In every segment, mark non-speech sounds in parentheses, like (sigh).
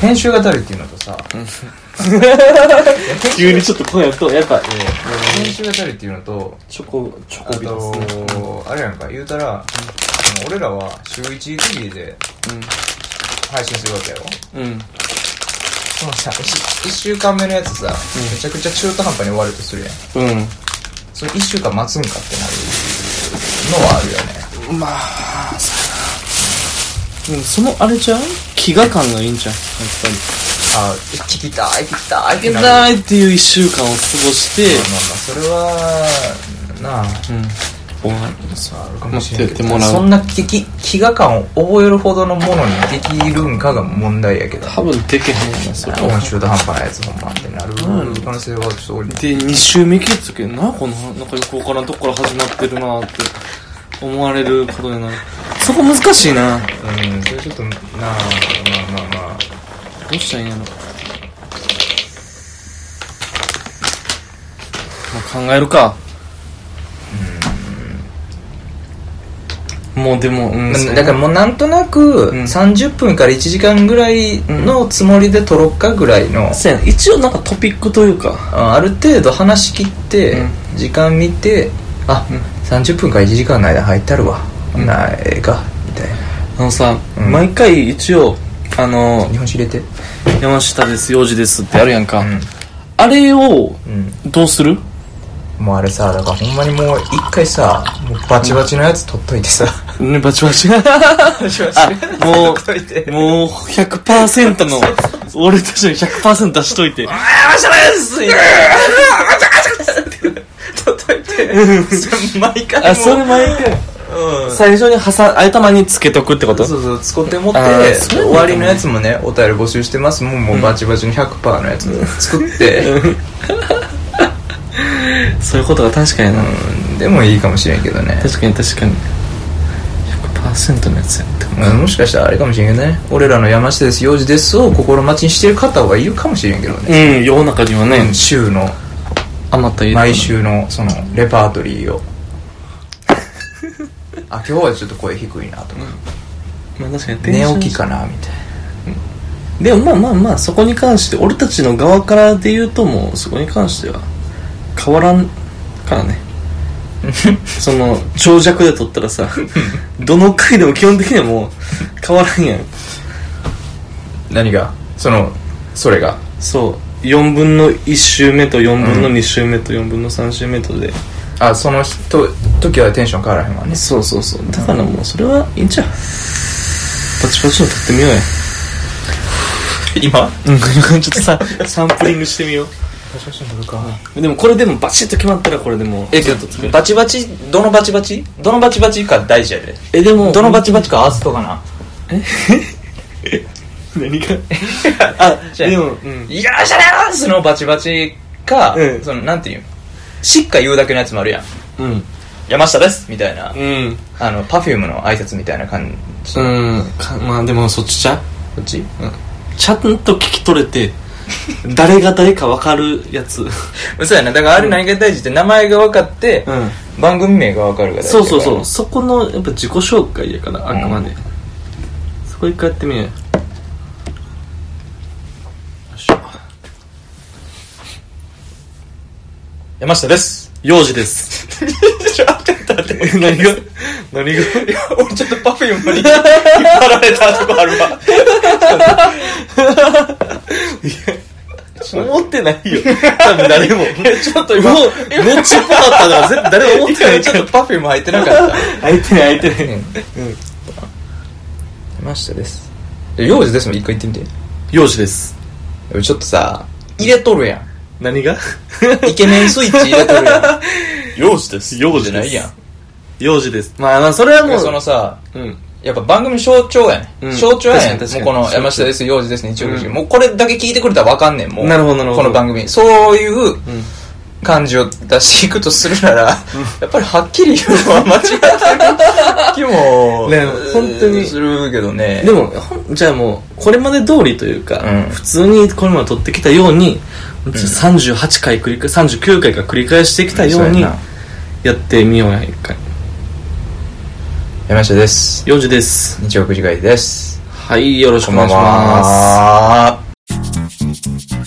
編集がだるいっていうのとさ、(laughs) 急にちょっと声やとやっぱ編集がだるいっていうのとチョコチョあコビですね。とあれやんか言うたら、その俺らは週1区切りで配信するわけやろ。うん。うんそのさ 1, 週間目のやつさ、めちゃくちゃ中途半端に終わるとするやん。うん。それ1週間待つんかってなるのはあるよね。まあそうんそのあれじゃん飢餓感がいいんじゃんやっぱり。あ聞きたい聞きたい。っていけなるないっていう一週間を過ごして。まあまあまあそれはなあ。うん。終わるそうあるかもしれんけど。待っててもらう。そんな飢餓感を覚えるほどのものにできるんかが問題やけど。多分できへんなそれ今中途半端なやつほんまってなる。可能性はちょっと俺で2週目聞いた時にな？このなんかよくわからんとこから始まってるなって思われることになる。そこ難しいな。うん。それちょっとなあまあまあまあ。どうしたらいいんやろ。まあ考えるか。もうでも、うん、そうだからもうなんとなくん。30分から1時間ぐらいのつもりで撮ろっかぐらいの、そうやな。一応なんかトピックというか。あある程度話し切って、う時間見てあ、30分から1時間の間入ったるわ、なええかみたいな。あのさ、うん。毎回一応あの日本酒入れて。山下です幼児ですってやるやんか、うん。あれをうん。どうする？もうあれさだからほんまにもう一回さもうバチバチのやつ取っといてさ、ねバチバチ。バチバあもうもう100%の俺たちの100%出しといて。ああしゃです！取っとい毎回もう。あそれ毎回。うん。最初に挟頭につけとくってこと？そうそう使って持ってあーそれ終わりのやつもねお便り募集してますもうもうバチバチの100%のやつ作って、(laughs) そういうことが確かにな、うん、でもいいかもしれんけどね。確かに確かに。100%のやつやって。まあもしかしたらあれかもしれんけどね。俺らの山下です幼児ですを心待ちにしてる方はいるかもしれんけどね、うん世の中にはね、週のあまた毎週のそのレパートリーを。(laughs) あ今日はちょっと声低いなとか、まあ確かに寝起きかなみたいでもまあまあまあそこに関して俺たちの側からで言うともうそこに関しては変わらんからね。(laughs) その長尺で撮ったらさ (laughs) どの回でも基本的にはもう変わらんやん。な何が？そのそれが？そう4分の1週目と4分の2週目と4分の3週目とで、あその人時はテンション変わらへんわね。そうそうそう。だからもうそれはいいんちゃう？パチパチの撮ってみようや。今？うんちょっとさサンプリングしてみよう。でもこれでもバチッと決まったらこれでもうえけどバチバチ？どのバチバチ？どのバチバチか大事やで。えでもどのバチバチか合わせとかな (laughs) 何があでもうん。いらっしゃいますのバチバチか、うん。そのなんていうのしっか言うだけのやつもあるやん。うん。山下ですみたいな、うん。あのパフュームの挨拶みたいな感じ、こうん。かまあでもそっちちゃうっち？ちゃんと聞き取れて誰が誰か分かるやつ。(laughs) そうやな。だからあれ何が大事って名前が分かって、うん。番組名が分かるから。そうそうそう。そこのやっぱ自己紹介やからあくまで、そこ一回やってみようよよいしょ山下です。幼児です。ち (laughs) ょちょっと待って。何が？何が？いや俺ちょっとパフュームに引っ張られたとこあるわ。思ってないよ。多分誰も。ちょっと今もうめっちゃっぽかったから絶対誰も思ってない。ちょっとパフューム入ってなかった。相手ない相手ない。山下です。幼児ですもん。一回言ってみて。幼児です。ちょっとさ入れとるやん何が？イケメンスイッチ入れとるやん。(laughs) 幼児です。幼児です。じゃないやん。幼児です。まあまあそれはもうそのさうん。やっぱ番組象徴やね、うん。象徴やねもうこの確かに。山下です幼児ですね一応、うんもうこれだけ聞いてくれたら分かんねんもう。なるほどなるほど。この番組。そういううん感じを出していくとするなら、やっぱりはっきり言うのは間違ってる気も、ね本当に。するけどね。でもじゃあもうこれまで通りというか、うん。普通にこれまで撮ってきたように、38回繰り返39回か繰り返してきたようにやってみようや一回。山下です。幼児です。日曜9時会です。はいよろしくお願いします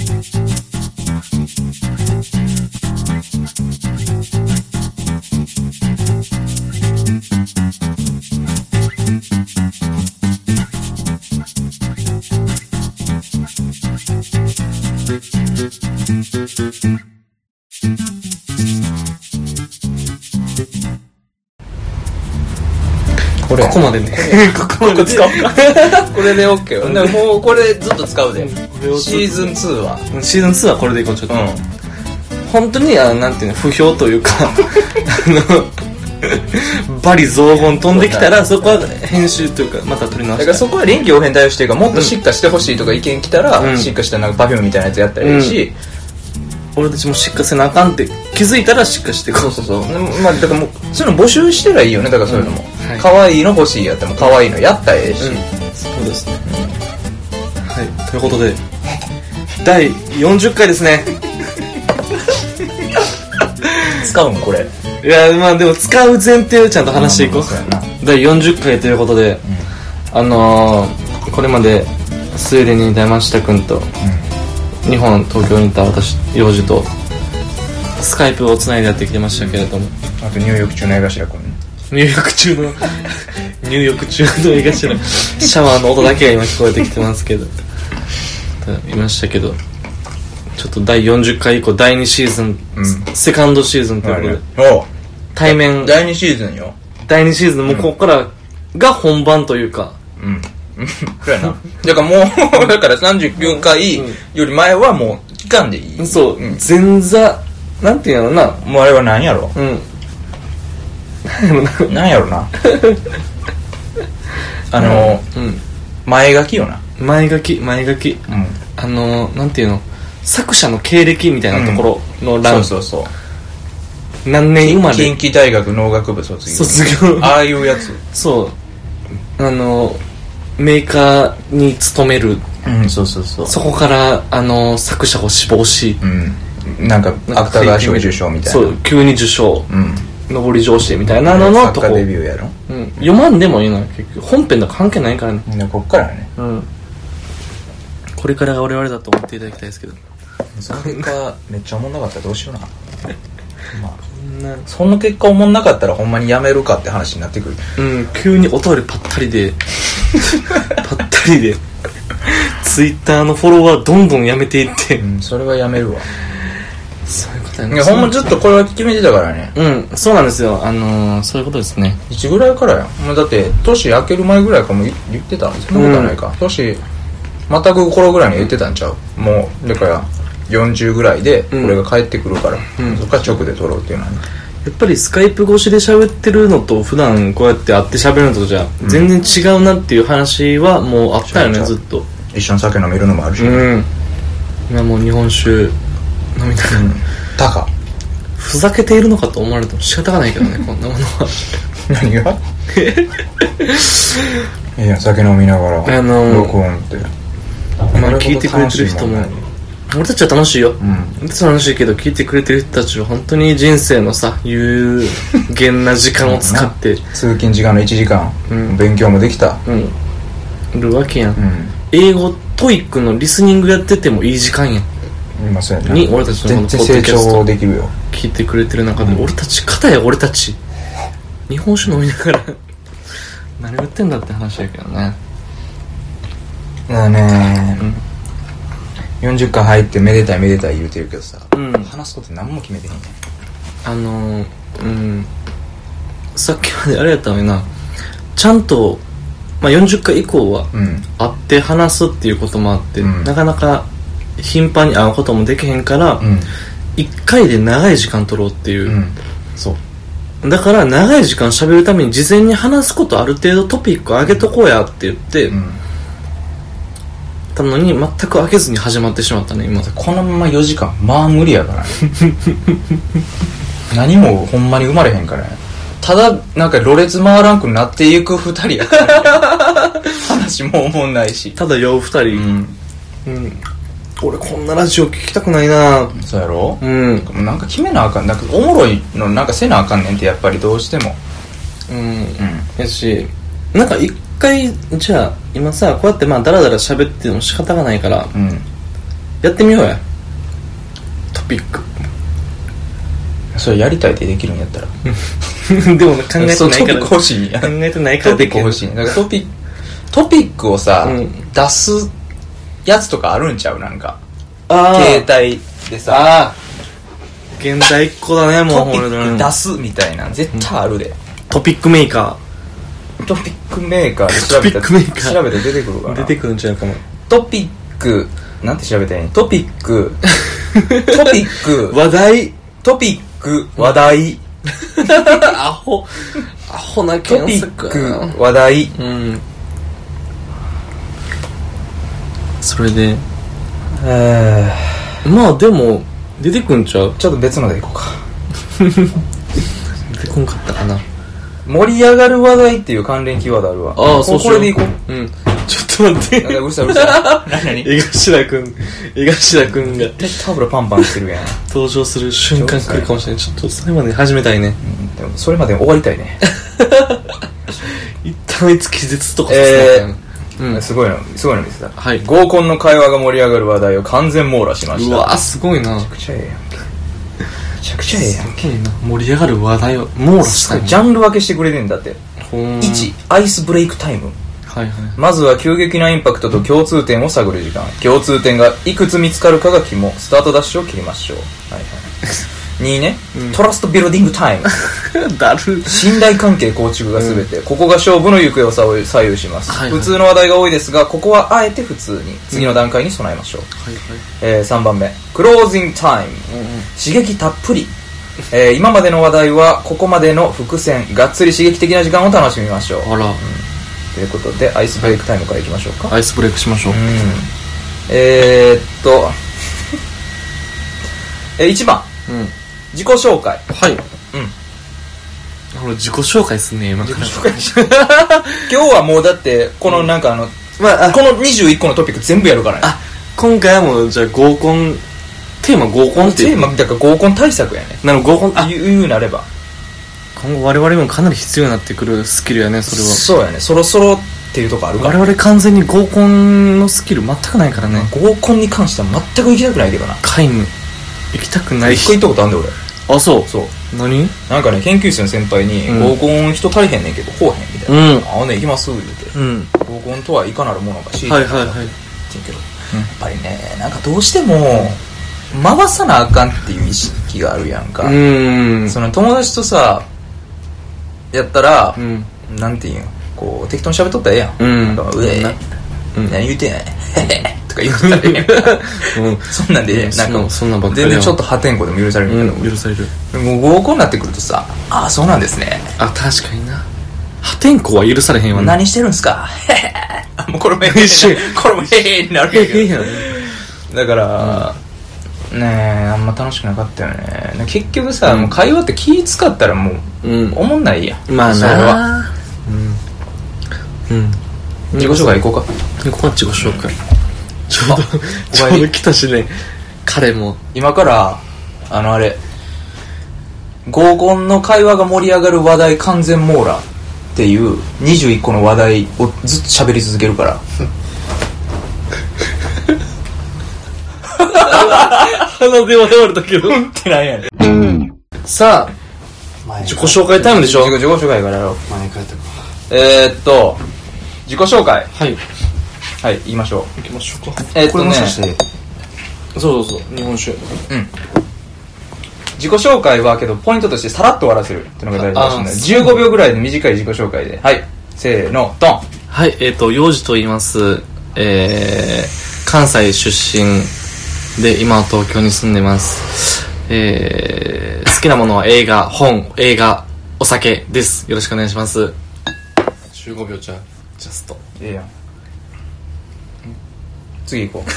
これここまでね。(laughs) ここまで。使おうか。これで OK よ。でももうこれずっと使うでシーズン2は。シーズン2はこれでいこうちょっと、うん。本当にあのなんていうの不評というか。(laughs) あのバリ雑言飛んできたらそこは編集というかまた取り直してだからそこは臨機応変対応していうかもっとしっかしてほしいとか意見来たら、うん。しっかしたなんかパフュームみたいなやつやったらいいし、俺たちもしっかせなあかんって気づいたらしっかしていこそうそうそう。でもまあだからもうそういうの募集してらいいよねだからそういうのも。うんはい。可愛、いいの欲しいやっても可愛いのやったらええし、うん。そうですね、はい。ということで第40回ですね。(laughs) 使うんこれ。いやまあでも使う前提をちゃんと話していこう。第40回ということで、あのー、これまでスウェーデンにいた山下君と、日本東京にいた私幼児とスカイプをつないでやってきてましたけれども。あと入浴中の江頭君入浴中の入浴中の映画しのシャワーの音だけが今聞こえてきてますけど。いましたけどちょっと第40回以降第2シーズン、うん。セカンドシーズンということで。対面。第2シーズンよ。第2シーズンもうここからが本番というか、うん。そうやな。(laughs) だからもうだから39回より前はもう期間でいい。そう、ん。前座なんていうのな。もうあれは何やろ？うん (laughs) 何やろな。(laughs) あのうん。前書きよな。前書き前書き。うん。あのなんていうの？作者の経歴みたいなところの欄、そうそうそう。何年生まれ？近畿大学農学部卒業。卒業。ああいうやつ。そう。あのメーカーに勤める。うんそうそうそう。そこからあの作者を志望し。うん。なんか芥川賞受賞みたいな。そう急に受賞。うん上り上司みたいなののとこ、デビューやろ？うん、読まんでもいいのよ結局。本編と関係ないからね。でこっからねうん。これからが我々だと思っていただきたいですけど。その結果 (laughs) めっちゃおもんなかったらどうしような。(laughs) まあ。こんな。その結果おもんなかったらほんまにやめるかって話になってくる。うん。急にお便りぱったりで。(laughs) ぱったりで。ツイッターのフォロワーどんどんやめていって。うんそれはやめるわ。そういういやほんまずっとこれは決めてたからね。うんそうなんですよ。あのー、そういうことですね。いつぐらいからや？もうだって年明ける前ぐらいからもう言言ってた？そんなことはないか、年全く頃ぐらいに言ってたんちゃう？もうだから40ぐらいでこれが帰ってくるから、うん。そっから直で撮ろうっていうのはね。やっぱりスカイプ越しで喋ってるのと普段こうやって会って喋るのとじゃ全然違うなっていう話はもうあったよね、違う違う。ずっと。一緒に酒飲めるのもあるし、うん。今もう日本酒飲みたいな、タカふざけているのかと思われても仕方がないけどね (laughs) こんなものは。何が？(laughs) いや酒飲みながらあのー録音って。まあ聞いてくれてる人も俺たちは楽しいよ、うん俺たちは楽しいけど聞いてくれてる人たちは本当に人生のさ有限な時間を使って (laughs) 通勤時間の1時間、うん。勉強もできた。うん。るわけやん、うん。英語 TOEIC のリスニングやっててもいい時間やん今そうやなに俺たちのこの全然成長できるよ。聞いてくれてる中で、俺たち片や俺たち。日本酒飲みながら (laughs) 何を言ってんだって話やけどね。だからね、40回入ってめでたいめでたい言うてるけどさ、うん。話すこと何も決めてへんねん。あのーうん。さっきまであれやったのにな。ちゃんと、まあ、40回以降はうん。会って話すっていうこともあって、うん。なかなか頻繁に会うこともできへんから、うん。一回で長い時間取ろうっていう、うん。そう。だから長い時間喋るために事前に話すことある程度トピック上げとこうやって言って、うん。たのに全く開けずに始まってしまったね今。このまま4時間まあ無理やからね。(laughs) 何もほんまに生まれへんからね。ただなんかろれつ回らんくなっていく二人やから、(laughs) 話も思んないし。ただ酔う二人。うん。うん、俺こんなラジオ聞きたくないな。そうやろ？うん。なんか決めなあかん。なんかおもろいのなんかせなあかんねんってやっぱりどうしても。うん。うん。やしなんか一回じゃあ今さこうやってまあダラダラ喋っても仕方がないからうん。やってみようや。トピック。それやりたいってできるんやったら。(laughs) でもね考えてないから。トピック欲しいや。考んえてないからトピできる。ック欲しい。だからトピトピックをさ、うん。出すやつとかあるんちゃう？なんか。ああー。携帯でさ。ああ現代っ子だねもうトピック出すみたいな絶対あるで、トピックメーカトピックメーカー。で調べたトピックメーカー。調べて出てくるかなー出てくるんちゃうかも。トピック。なんて調べたらいい？トピック。トピック。(laughs) 話題。トピック。話題。(laughs) アホ。アホなトピック。話題。うんそれで。えまあでも出てくんちゃう？ーちょっと別のでいこうか。(laughs) 出てこんかったかな。盛り上がる話題っていう関連キーワードあるわ。ああそうこれでいこう。うん。ちょっと待って。うるさいうるさい。何何 (laughs) 江頭くん。江頭くんが。タブロパンパンしてるやん、登場する瞬間来るかもしれない。ちょっとそれまで始めたいね。うん、でもそれまで終わりたいね。(laughs) 一旦いつ気絶とかさえせなあかんうん。すごいのすごいの見せた。はい。合コンの会話が盛り上がる話題を完全網羅しました。うわすごいな。めちゃくちゃええやん。けめちゃくちゃええやん。すごいな盛り上がる話題を網羅したいジャンル分けしてくれてんだって。ほん。1アイスブレイクタイム。はいはい。まずは急激なインパクトと共通点を探る時間。共通点がいくつ見つかるかが肝。スタートダッシュを切りましょう。はいはい (laughs) 2ね、トラストビルディングタイムだる。信頼関係構築が全て、ここが勝負の行方を左左右します、はいはい。普通の話題が多いですがここはあえて普通に。次の段階に備えましょう、はいはい。えー3番目。クロージングタイム刺激たっぷり、えー今までの話題はここまでの伏線がっつり刺激的な時間を楽しみましょう。あら。ということでアイスブレイクタイムからいきましょうか、アイスブレイクしましょう。うん。えー、っと。(laughs) えー、1番。うん自己紹介。はい。うん。俺自己紹介すんね今から。今日はもうだってこのなんかあの、まああこの21個のトピック全部やるからね。あ今回はもうじゃあ合コンテーマ合コンっていう。テーマだから合コン対策やね。なの合コンあ。言う言うなれば。今後我々もかなり必要になってくるスキルやねそれは。そうやね。そろそろっていうとこあるから。我々完全に合コンのスキル全くないからね。合コンに関しては全く行きたくないけどな。皆無。行きたくない。一回行ったことあんで俺あそう。そう。何？なんかね研究室の先輩にうん。合コン人足りへんねんけど来おへんみたいな、うん。あほんで行きます言うて。うん。合コンとはいかなるものかしはいはいはい。って言うけど、やっぱりねなんかどうしても回さなあかんっていう意識があるやんか、その友達とさやったらう、ん。なんていうん？こう適当に喋っとったらええやん、うん。なんかうえ何言うてんねんとか言ってたらええやんうんそん。なんで、うんなんか全然ちょっと破天荒でも許されるけど、うん許される。もう合コンになってくるとさああそうなんですね。あ確かにな。破天荒は許されへんわな。何してるんすか？(laughs) へうこれもへへ (laughs) 一緒これもへへになるへけど。(laughs) だから、ねえあんま楽しくなかったよね。結局さ、うん。もう会話って気使ったらもう、うん。おもんないやん。まあそれは。なうん。うん。自己紹介行こうか。ここは自己紹介ちょうどあ (laughs) ちょうど来たしね。彼も。今からあのあれ。合コンの会話が盛り上がる話題完全網羅。っていう21個の話題をずっと喋り続けるから。鼻で笑われたけどってなんやねん。さあ自己紹介タイムでしょ？自己自己紹介からやろう。前帰ったかえー、っと自己紹介。はいはい言いましょう。行きましょうか。これえーっとね。もしかしてそうそうそう日本酒。うん。自己紹介はけどポイントとしてさらっと終わらせる。っていうのが大事ああらしいんで15秒ぐらいで短い自己紹介で。はい。せーのドン。はいえっ、と幼児と言います。えー、関西出身で今は東京に住んでます。えー、好きなものは映画本映画お酒です。よろしくお願いします。15秒じゃジャスト。ええやん次行こう。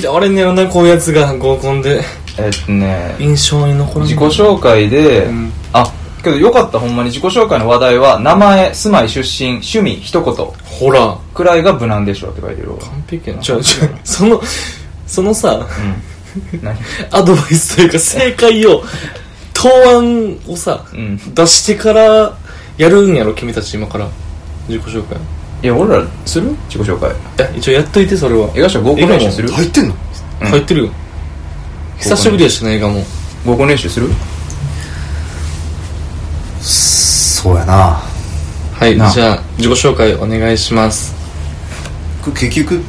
嫌われんねやろなこういうやつが合コンで。えーっとね印象に残る自己紹介で、うん。あけどよかったほんまに自己紹介の話題は名前住まい出身趣味一言。ほら。くらいが無難でしょって書いてるわ。完璧やな。ちょちょ (laughs) そのそのさうん。何？アドバイスというか正解を答案をさうん。出してからやるんやろ君たち今から。自己紹介いや俺らする？自己紹介。いや一応やっといてそれは。映画賞合コン練習する？入ってんの？うん。入ってるよ。久しぶりやしな映画も。合コン練習する？そうやな。はいなあ。じゃあ自己紹介お願いします。これ結局？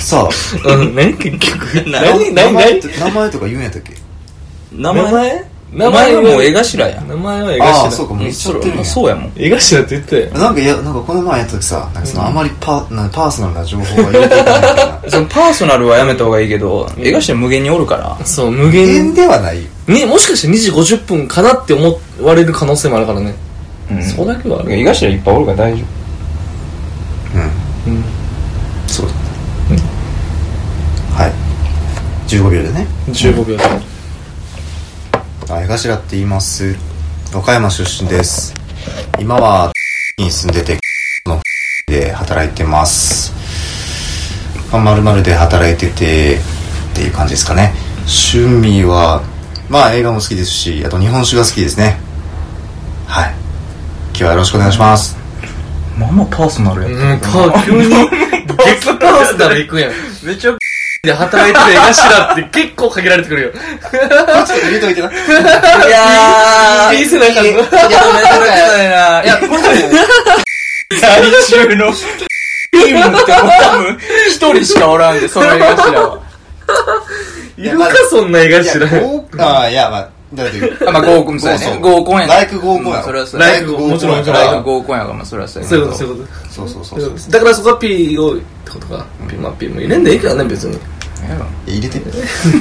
さ (laughs) うんね結局？(laughs) 名何何何？前って名前とか言うんやったっけ？名名前？名前はもう絵頭や。名前は絵あ頭。あそうかもう言っちゃってるんやそうやもん。絵頭って言ったよなんかいやなんかこの前やった時さなんかそのあまりパ,、なパーソナルな情報が入れていかないみた。い (laughs) なそのパーソナルはやめた方がいいけど絵頭無限におるから。そう無無限限ではないよ。ねもしかして2時50分かなって思われる可能性もあるからね。うん。そこだけはある。絵頭いっぱいおるから大丈うん。うん。そうだはい。15秒でね。15秒であ江頭って言います？岡山出身です。今はに住んでてので働いてます。まあ丸々で働いててっていう感じですかね。趣味はまあ映画も好きですしあと日本酒が好きですね。はい。今日はよろしくお願いします。夫まあまあパーソナルやうんパー急に激パーソナル行くやん。めっちゃで働いてる絵頭って結構限られてくるよ。ちょっと入れといてな。いやー。いいせなあかんのいやめちゃくちゃないないやこれ在中のチームって多分一人しかおらんでその絵頭は。いるかそんな絵いや頭合ああいやまあだって (laughs) あまあ合コンそうやね。合コンやね。ライク合コンや。ろそれはそう。ライクもちろんもちろん。ライク合コンやからまあそれはそうやそういうこと。そういうこそうそうそと。うそうだからそこは P をってことか。P まあ P も入れんでいいけどね別に。入れて。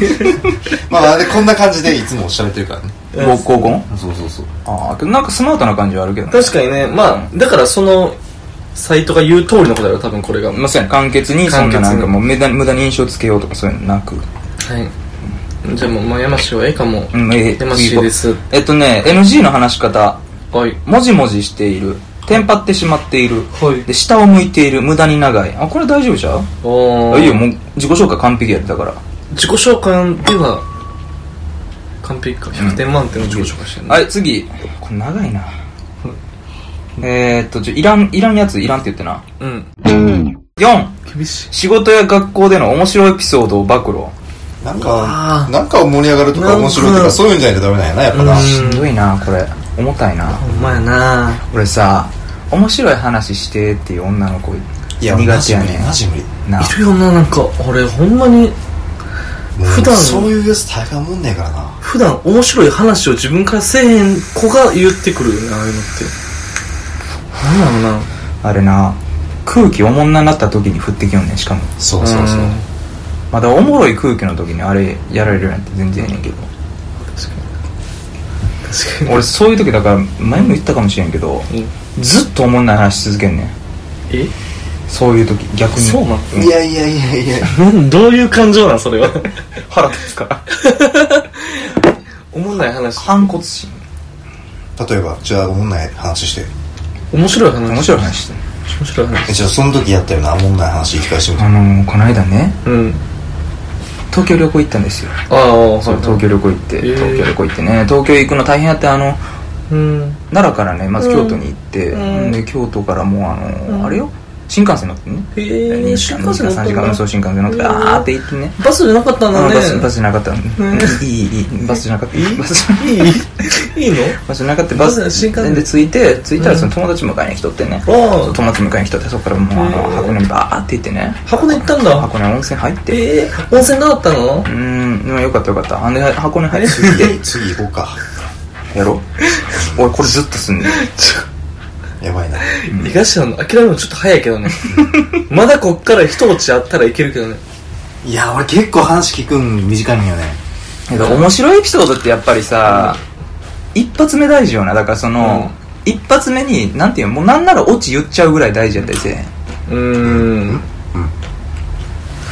(laughs) まあまあでこんな感じでいつも喋ってるからね。合合コン？そうそうそう。ああなんかスマートな感じはあるけどね。確かにね。まあだからそのサイトが言う通りのことだよ多分これが。まあそうやね。簡潔にそんな簡潔になんかもう無駄に無駄に印象つけようとかそういうのなく。はいじゃあもうまあ山氏はええかも。うんええ山氏です。えっとね NG の話し方。はい。もじもじしている。テンパってしまっている。はい。で下を向いている。無駄に長い。あこれ大丈夫じゃう？おあいいよ。もう自己紹介完璧やってたから。自己紹介では完璧か。100点満点の自己紹介してるね。はい次。これ長いな。えー、っとちょいらんいらんやついらんって言ってな。うん。4厳しい。仕事や学校での面白いエピソードを暴露なんわかあなんか盛り上がるとか面白いとかかそういうんじゃないとダメなんやなやっぱな。うん。しんどいなこれ。重たいな。ほんまやな。俺さ面白い話してっていう女の子いや苦手やねマジ無理いるよななんか。俺ほんまに普段。そういうやつ大概もんねえからな。普段面白い話を自分からせえへん子が言ってくるよねああいうのって。なんだろうな。あれな空気おもんなになった時に降ってきよんねんしかも。そうそうそう。うんまだおもろい空気の時にあれやられるなんて全然ええねんけど。確かに。俺そういう時だから前も言ったかもしれんけどずっとおもんない話し続けんねん。え？そういう時逆に。そうなのいやいやいやいや。なんどういう感情なんそれは？(laughs) 腹立つか。ら (laughs) おもんない話。反骨心。例えばじゃあおもんない話して。面白い話？面白い話して面白い話。えじゃあその時やったようなおもんない話聞かしてみてあのー、この間ねうん東京旅行行ったんですよ。ああそう東京旅行行って、東京旅行行ってね。東京行くの大変やってあのうん。奈良からねまず京都に行って、うん。で京都からもうあの、うん。あれよ新幹線乗ってね。へ2え時間2時間3時間そう新幹線乗ってあーって行ってね。バスじゃなかったんだね。あバスバスじゃなかった、んいいいいバスじゃなかった。いい？バスじゃいい？いいの？バスじゃなかった。バス新幹線。で着いて着いたらその友達迎えに来とってね、友達迎えに来とってそこからもう箱根にバーって行ってね。箱根行ったんだ。箱根温泉入って。ええ温泉どうだったの？うーん。まあよかったよかった。あんで箱根入って着いて次行こうか。やろう。俺これずっとすんねん (laughs) やばいな。東野の諦めるのちょっと早いけどね。(laughs) まだこっから一落ちあったらいけるけどね。いや俺結構話聞くん短いんよね。けど面白いエピソードってやっぱりさ、一発目大事よなだからその、一発目になんていうのもうなんならオチ言っちゃうぐらい大事やったりせえへん。うーん。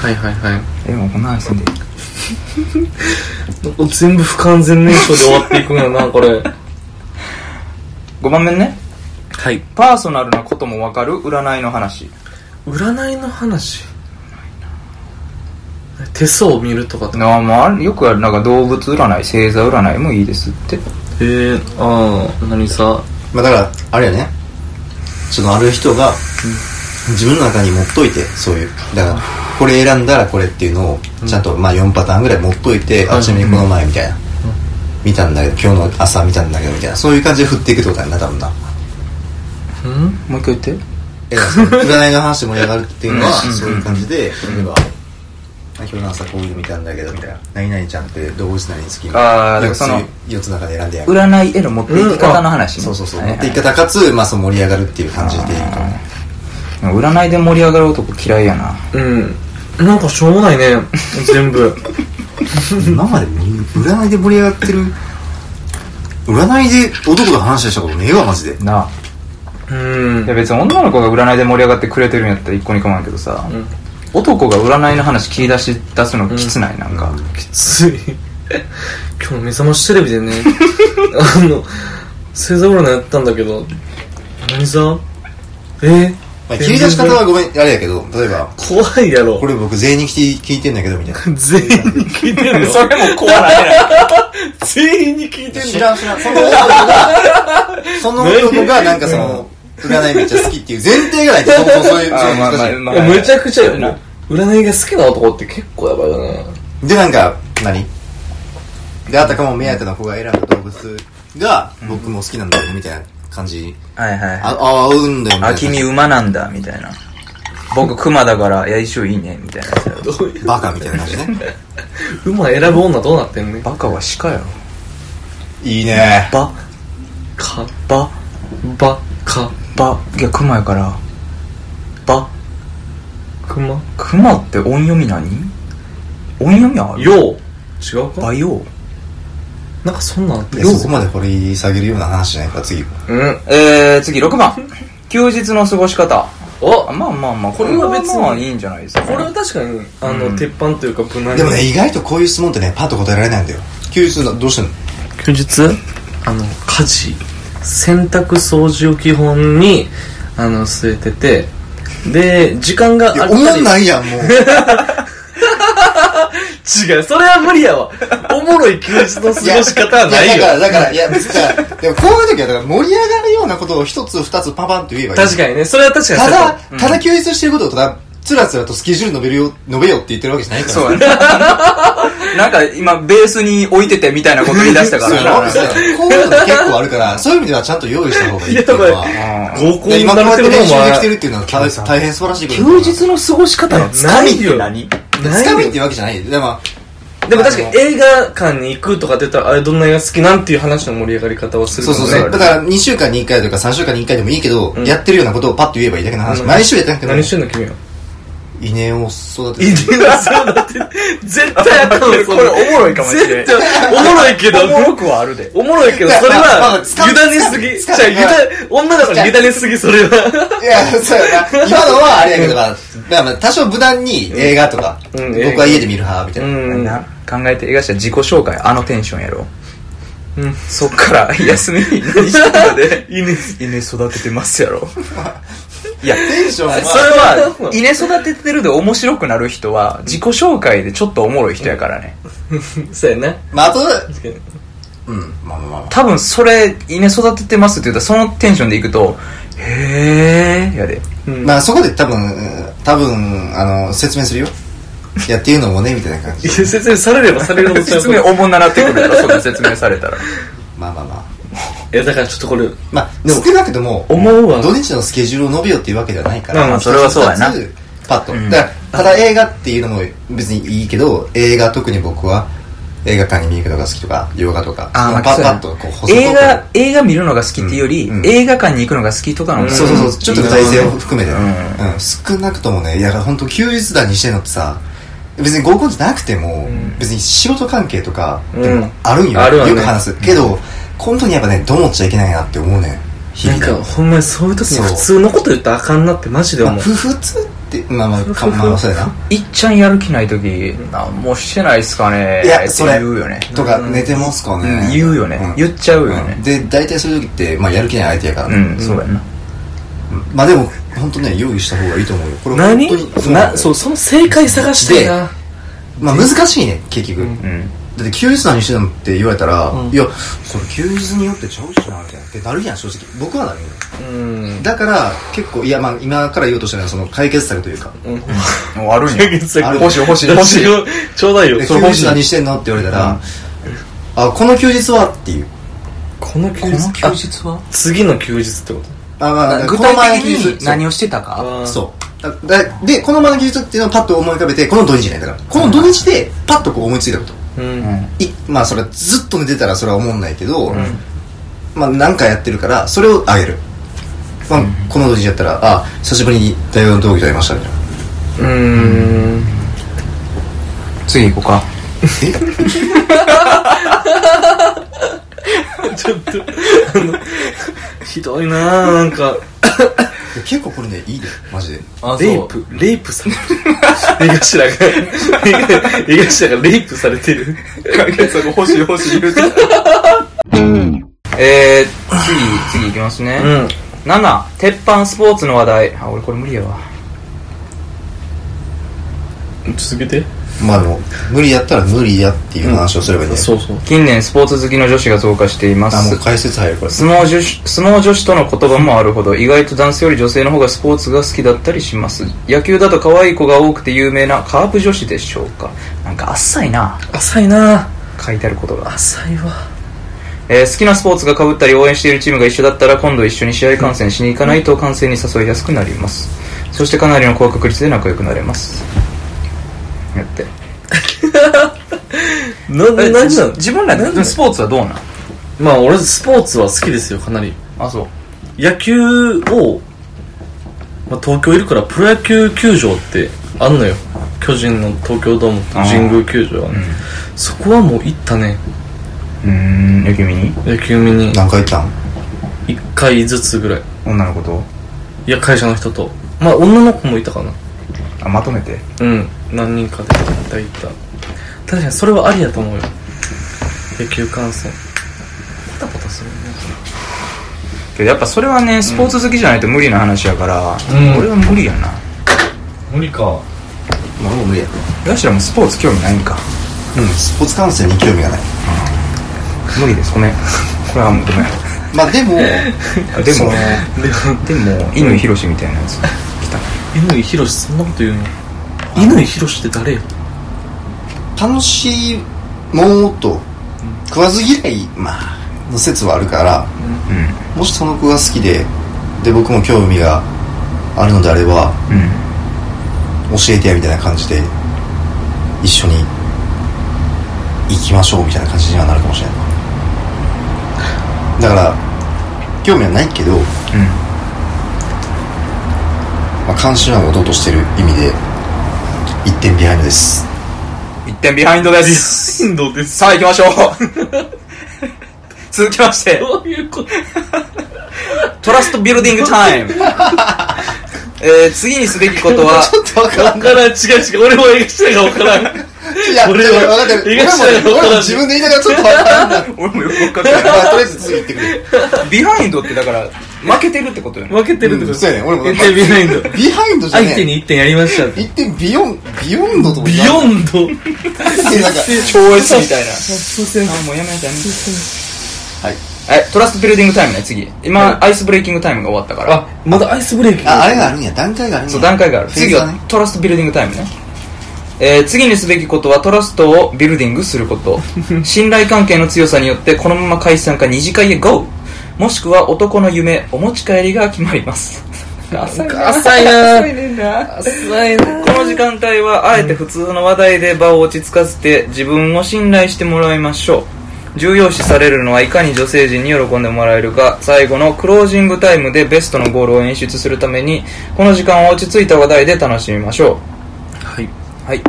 はいはいはい。えもうこんな話で。(laughs) 全部不完全燃焼で終わっていくんやなこれ。5番目ねはい。パーソナルなことも分かる？占いの話。占いの話？手相を見るとかとかなまあよくある。なんか動物占い星座占いもいいですって。へえああ何さ？まあだからあれやね。そのある人が自分の中に持っといてそういう。だからこれ選んだらこれっていうのをちゃんとまあ4パターンぐらい持っといて、あちなみにこの前みたいな、見たんだけど今日の朝見たんだけどみたいな。そういう感じで振っていくってことやんな多分なうん？もう一回言って。え占いの話で盛り上がるっていうのはうん。そういう感じで例えば今日の朝こういうの見たんだけどみたいな。何々ちゃんって動物何好きあーだからその4つの中で選んでやる。占いへの持っていき方の話ね。そうそうそう、持っていき方かつ、まあ、そう盛り上がるっていう感じでいいと思う占いで盛り上がる男嫌いやな。うん。なんかしょうもないね。全部。今まで占いで盛り上がってる。占いで男と話したことねえわマジで。なあうん。いや別に女の子が占いで盛り上がってくれてるんやったら一個に構わんけどさ、ん。男が占いの話切り出し出すのきつない、なんか、きつい。(laughs) 今日の目覚ましテレビでね。(laughs) あの星座占いやったんだけど。何座？え？まあ、切り出し方はごめんあれやけど例えば怖いやろ。これ僕全員に聞い聞いてんだけどみたいな。(laughs) 全員に聞いてんの？それも怖ない全員に聞いてんの？知らん知らん。その男がその男がなんかその占いめっちゃ好きっていう前提がないとそうそうそういう (laughs) あそういうまあまあ難しいまあいやむちゃくちゃよな。占いが好きな男って結構やばいよねでなんか何？であたかも目当ての子が選んだ動物が僕も好きなんだよねみたいな感じ。はいはい。ああ合うんだよみたいあな君馬なんだみたいな。僕熊だからいや一緒いいねみたいな。やつやろどういう？バカみたいな感じね。(laughs) 馬選ぶ女どうなってんねバカは鹿やろ。いいね。バ。かバばかバいや熊やから。バくま熊って音読み何？音読みある？よう。違うか？バヨなんかそんなんあったいやそこまで掘り下げるような話じゃないから次。うん。えー、次6番。休日の過ごし方。お！あまあまあまあこれは別ににまあいいんじゃないですか。これは確かにあの、うん。鉄板というか無難でもね意外とこういう質問ってねパッと答えられないんだよ。休日のどうしてんの？休日？あの家事洗濯掃除を基本にあの据えててで時間があいやったり。思んないやんもう。(laughs) 違うそれは無理やわ。おもろい休日の過ごし方はないよ。やだからだからいや別にでもこういう時はだから盛り上がるようなことを一つ二つパパンと言えばいい。確かにねそれは確かにただそうただ休日してることをただつらつらとスケジュール述べるよ述べよって言ってるわけじゃないから。そうやね。(laughs) なんか今ベースに置いててみたいなこと言い出したから。ろそうやろこういうのって結構あるからそういう意味ではちゃんと用意した方がいいっていうのは。今こうやって練習できてるっていうのは大大変素晴らしいことだ休日の過ごし方のつかみって何？つかみっていうわけじゃない。でもでも確かに映画館に行くとかって言ったらあれどんな映画好きなんていう話の盛り上がり方をするそうそうそう。だから2週間に1回とか3週間に1回でもいいけど、ん。やってるようなことをパッと言えばいいだけの話、毎週やってなくても。何してんの君は？稲を育ていて絶対あかんわこれこれおもろいかもしれん。絶対おもろいけどおもろくはあるでおもろいけどそれはつかみ委ねすぎ。じゃあ女だから委ねすぎそれは。いやそうやな。今のはあれやけどまあまあまあ多少無難に映画とか、うん僕は家で見る派みたいな、考えて映画したら自己紹介あのテンションやろう。ん。そっから休みに何してたで。(laughs) 犬稲育ててますやろ (laughs) いやテンションは。(laughs) それは (laughs) 稲育ててるで面白くなる人は自己紹介でちょっとおもろい人やからね。(laughs) そうやな。まああとうん。まあまあまあ。多分それ稲育ててますって言ったらそのテンションでいくとへえやで。うん。まあそこで多分多分あの説明するよ。いやっていうのもねみたいな感じ。いや説明されればされるほど説明おもんななってくるやろそんな説明されたら。まあまあまあいやだからちょっとこれまあ少なくとも思うわ。土日のスケジュールを述べよっていうわけではないから、まあまあそれはそうやな。パッと、うん。だからただ映画っていうのも別にいいけど映画特に僕は映画館に見に行くのが好きとか洋画とかあーまあパッパッとこう映画映画見るのが好きっていうより、うん。映画館に行くのが好きとかの方がそうそうそう。ちょっと具体性を含めて、ううん。ん少なくともねいや本当休日団にしてんのってさ別に合コンじゃなくても、別に仕事関係とかでもあるんよ、うんあるわね。よく話す。けど、本当にやっぱねどう思っちゃいけないなって思うね日なん々かほんまにそういう時に普通のこと言ったらあかんなってマジでまあ、思うふ普通ってまあまあかまあそうやな。いっちゃんやる気ない時なんもしてないっすかねいやってそれ。言うよね。とか寝てますかね、うん言うよね。ん。言っちゃうよね。ん。で大体そういう時って、まあ、やる気ない相手やから。うね、んそうやな。まあでも本当ね用意した方がいいと思うよ。これ何？本当になそうその正解探したいな。まあ難しいね結局、うんだって休日何してたのって言われたら、うん。いやそれ休日によってちゃうしなみたいな。ってなるやん正直。僕はなるようん。だから結構いやまあ今から言おうとしたのはその解決策というか。うん。(laughs) もうあるんや。解決策。ある欲しい欲しい欲しい。ちょうだいよ。で休日それ欲しい。何してんのって言われたら、あこの休日はっていう。この休この日休日は？あ次の休日ってこと？あまあ具体的に何をしてたか？そう。でこのままの技術っていうのをパッと思い浮かべてこの土日ねだからこの土日でパッとこう思いついたこと、うん。いまあそれはずっと寝てたらそれは思んないけど、まあ何かやってるからそれをあげる、まあ、この土日やったらあ久しぶりに大学の同期と会いましたみたいな。うーん。次行こうか。(laughs) ちょっとあのひどいなぁなんか結構これねいいでマジで。あレイプレイプされてる。(laughs) 江頭が江頭がレイプされてる。解決策欲しい欲しい言うてえー、次、次行きますね。うん。7、鉄板スポーツの話題。あ、俺これ無理やわ。続けてまあでも無理やったら無理やっていう話をすればいいんだよ、そうそう。近年スポーツ好きの女子が増加しています。あもう。解説入るこれ相撲女子相撲女子との言葉もあるほど意外と男性より女性の方がスポーツが好きだったりします。野球だと可愛い子が多くて有名なカープ女子でしょうか。なんか浅いな。浅いな。書いてあることが、浅いわ。えー好きなスポーツが被ったり応援しているチームが一緒だったら今度一緒に試合観戦しに行かないと観戦に誘いやすくなります。そしてかなりの高確率で仲良くなれますやって。な、(laughs) な、えなんなの？自分らでスポーツはどうなん？まあ俺スポーツは好きですよかなり。あそう。野球を、まあ、東京いるからプロ野球球場ってあんのよ。巨人の東京ドームと神宮球場はね、そこはもう行ったね。うーん野球見に？野球見に。何回行ったん？1回ずつぐらい。女の子と？いや会社の人と。まあ女の子もいたかなあまとめて。うん。何人かで行った行った。確かにそれはありやと思うよ。野球観戦。パタパタするね。けどやっぱそれはねスポーツ好きじゃないと無理な話やから、うん。俺は無理やな。無理か。まあ俺も無理や。ヤシらもスポーツ興味ないんか。うん。スポーツ観戦に興味がない。無理です。ごめん。これはもうごめん。まあでもあでも (laughs) でも乾ひろしみたいなやつ乾ひろしそんなこと言うの？乾ひろしって誰よ？楽しいもっと食わず嫌いまあの説はあるからうもしその子が好きでで僕も興味があるのであればんうん。教えてやみたいな感じで一緒に行きましょうみたいな感じにはなるかもしれない。だから興味はないけど、まあ、関心は持とうとしてる意味で1点ビハインドです。1点ビハインドです。インドです。さあ行きましょう。(laughs) 続きまして。どういうこと Trust Building Time。(laughs) えー、次にすべきことはちょっと分からん。わからん。違う違う。俺も江頭がわからん。いや俺は分かってる。俺も東野が分からん。俺も自分で言いながらちょっと分からんな。(laughs) 俺もよく分かってない。まあとりあえず次行ってくれビハインドってだから負けてるってことよね。負けてるってこと。うん。そうやね。俺も1点ビハインド。ビハインドじゃね相手に1点やりましたって。1点ビヨン beyond とも beyond。なんか超越みたいな。突然あもうやめなきゃやめなきはい。ゃえトラストビルディングタイムね次。今、アイスブレイキングタイムが終わったから。あまだアイスブレイキああれがあるんや。段階があるんや。そう段階がある。次はトラストビルディングタイムね。えー次にすべきことはトラストをビルディングすること。(laughs) 信頼関係の強さによってこのまま解散か二次会へ GO もしくは男の夢お持ち帰りが決まります。浅いな。浅いな。浅いねんな。浅いな。この時間帯はあえて普通の話題で場を落ち着かせて自分を信頼してもらいましょう。重要視されるのはいかに女性陣に喜んでもらえるか。最後のクロージングタイムでベストのゴールを演出するためにこの時間は落ち着いた話題で楽しみましょはい。うはい。い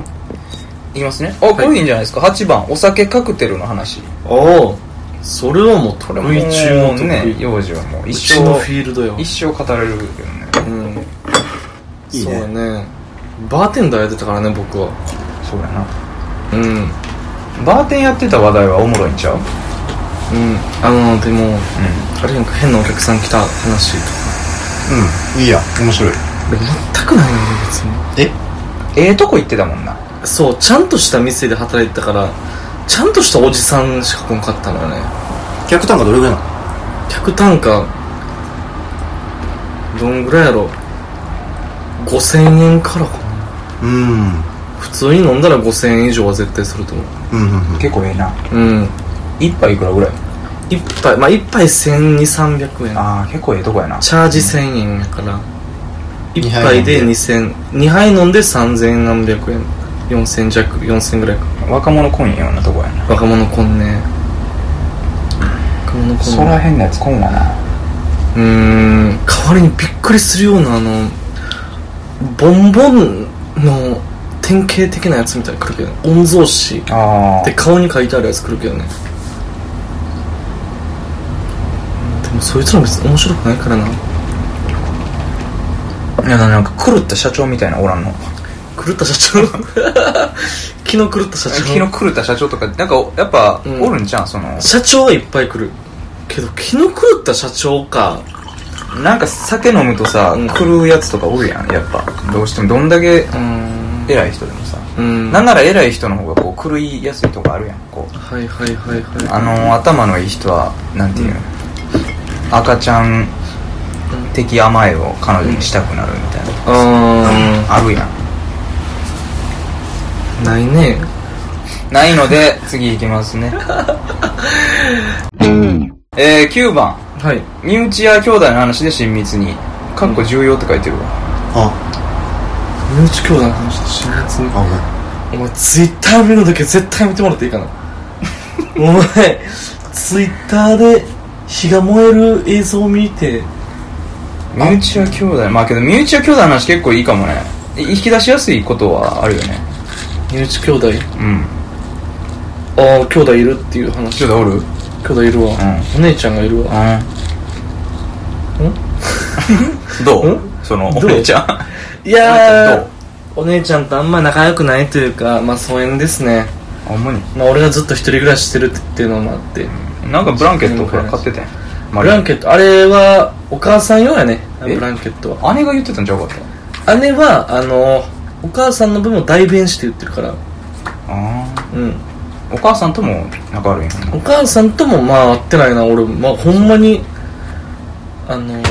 きますね。あこれいいんじゃないですか。8番お酒カクテルの話。おおそれはもうこれも得意中の得意ね幼児はもうう一ちの生フィールドよ。一生語れるけどね。うん。いいね。そうだね。バーテンダーやってたからね僕は。そうやな。うん。バーテンやってた話題はおもろいんちゃう？うん。あのでも、あれなんか変なお客さん来た話とか。うん。いいや面白い。全くないよね別に。え？ええとこ行ってたもんな。そうちゃんとした店で働いてたからちゃんとしたおじさんしか来んかったのよね。客単価どれぐらいなの？客単価どんぐらいやろ？5000円からかな。うん。普通に飲んだら5000円以上は絶対すると思う。んうんうん。結構ええな。ううん。一杯いくらぐらい？一杯まあ一杯1200300円。ああ結構ええとこやな。チャージ1000円やから。1杯で。2000 2杯飲んで3000何百円4000弱4000ぐらいか。若者来んようなとこやな。若者こんね。若者そら変なやつ来んわな。うーん。代わりにびっくりするようなあのボンボンの典型的なやつみたいに来るけどね。御曹司あって顔に書いてあるやつ来るけどね。でもそいつら別に面白くないからな。いやなんか狂った社長みたいなおらんの？狂った社長。(laughs) 気の狂った社長。気の狂った社長とかなんかやっぱうん。おるんじゃんその。社長はいっぱい来る。けど気の狂った社長か。なんか酒飲むとさうん。狂うやつとかおるやんやっぱ。どうしても。どんだけ偉い人でもさ。うん。なんなら偉い人の方がこう狂いやすいとこあるやんこう。はいはいはいはい。あの頭のいい人はなんていうの、赤ちゃん的甘えを彼女にしたくなるみたいな、ああるやん。ーないね。ないので次いきますね。えー、9番。はい。身内や兄弟の話で親密に。かっこ重要って書いてるわ。あ。身内兄弟の話で親密にあごめん。お前ツイッター見るだけ絶対やめてもらっていいかな。(laughs) お前ツイッターで火が燃える映像を見て。身内は兄弟。まあけど身内は兄弟の話結構いいかもね。引き出しやすいことはあるよね身内兄弟？うん。ああ兄弟いるっていう話。兄弟おる？兄弟いるわ、お姉ちゃんがいるわ。うん。(laughs) どう？ん？そのお姉ちゃん。いやーお姉ちゃんとあんま仲良くないというかまあ疎遠ですね。あほんまに？まあ俺がずっと一人暮らししてるっていうのもあって。なんかブランケットほら買ってたやんブランケット。あれはお母さん用やね。え？ブランケットは。姉が言ってたんちゃうかった？姉はあのお母さんの分も代弁して言ってるから。ああうん。お母さんとも仲悪いお母さんともまあ会ってないな俺。まあほんまに。あの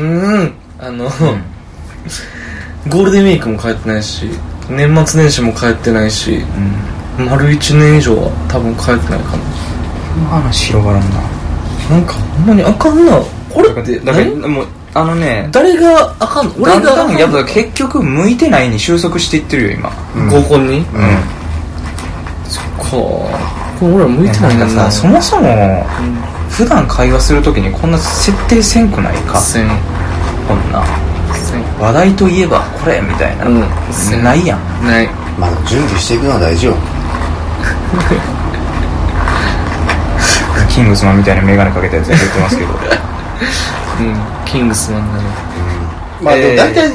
うん。あの、(laughs) ゴールデンウィークも帰ってないし年末年始も帰ってないしうん。丸1年以上は多分帰ってないかこの話広がらんな。ななんかほんまにあかんな。これってだから何もうあのね誰があかんの？俺があかんの？だんやっぱ結局向いてないに収束していってるよ今。うん。合コンに、うん。か。これ俺ら向いてないな。んかさそもそもうん普段会話するときにこんな設定せんくないか？せん。こんな。せん。話題といえばこれみたいな、うん。ないやん。ない。まあ準備していくのは大事よ。(laughs) キングスマンみたいな眼鏡かけたやつが言ってますけど (laughs) うん。キングスマンなのまあでえー。も大体